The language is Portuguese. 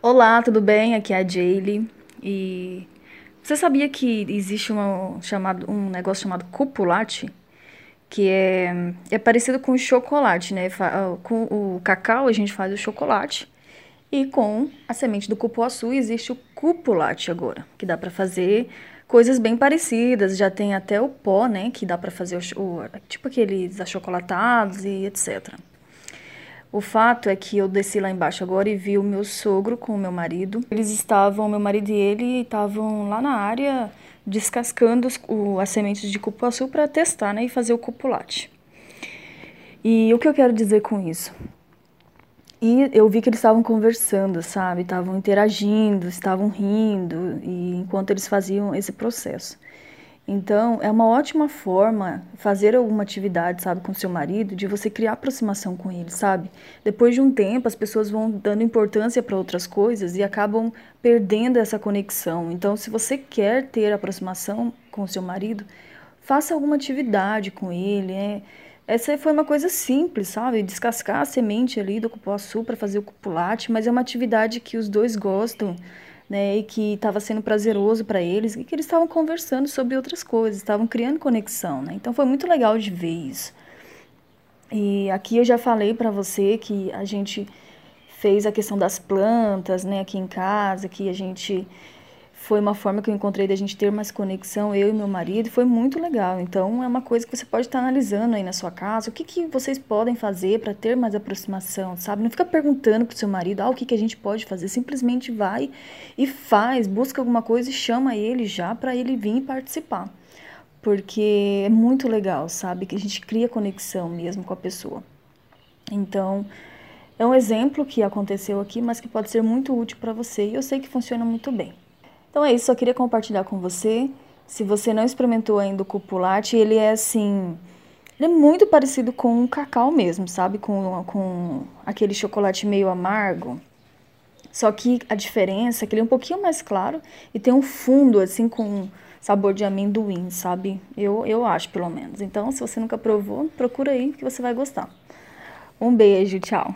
Olá, tudo bem? Aqui é a Jaylee. E você sabia que existe uma, chamado, um negócio chamado cupulate? Que é, é parecido com o chocolate, né? Com o cacau a gente faz o chocolate. E com a semente do cupuaçu existe o cupulate agora, que dá para fazer coisas bem parecidas. Já tem até o pó, né? Que dá para fazer o, o, tipo aqueles achocolatados e etc. O fato é que eu desci lá embaixo agora e vi o meu sogro com o meu marido. Eles estavam, meu marido e ele estavam lá na área descascando as sementes de cupuaçu para testar né, e fazer o cupulate. E o que eu quero dizer com isso? E eu vi que eles estavam conversando, sabe? Estavam interagindo, estavam rindo, e enquanto eles faziam esse processo. Então, é uma ótima forma fazer alguma atividade, sabe, com seu marido, de você criar aproximação com ele, sabe? Depois de um tempo, as pessoas vão dando importância para outras coisas e acabam perdendo essa conexão. Então, se você quer ter aproximação com seu marido, faça alguma atividade com ele, né? Essa foi uma coisa simples, sabe? Descascar a semente ali do cupuaçu para fazer o cupulate, mas é uma atividade que os dois gostam né, e que estava sendo prazeroso para eles e que eles estavam conversando sobre outras coisas, estavam criando conexão, né? Então foi muito legal de ver isso. E aqui eu já falei para você que a gente fez a questão das plantas, né, aqui em casa, que a gente foi uma forma que eu encontrei da gente ter mais conexão, eu e meu marido, e foi muito legal. Então, é uma coisa que você pode estar analisando aí na sua casa, o que, que vocês podem fazer para ter mais aproximação, sabe? Não fica perguntando pro seu marido, ah, o que, que a gente pode fazer, simplesmente vai e faz, busca alguma coisa e chama ele já para ele vir e participar. Porque é muito legal, sabe? Que a gente cria conexão mesmo com a pessoa. Então, é um exemplo que aconteceu aqui, mas que pode ser muito útil para você e eu sei que funciona muito bem. Então é isso, só queria compartilhar com você. Se você não experimentou ainda o cupulate, ele é assim. Ele é muito parecido com o cacau mesmo, sabe? Com, com aquele chocolate meio amargo. Só que a diferença é que ele é um pouquinho mais claro e tem um fundo, assim, com sabor de amendoim, sabe? Eu, eu acho, pelo menos. Então, se você nunca provou, procura aí que você vai gostar. Um beijo, tchau.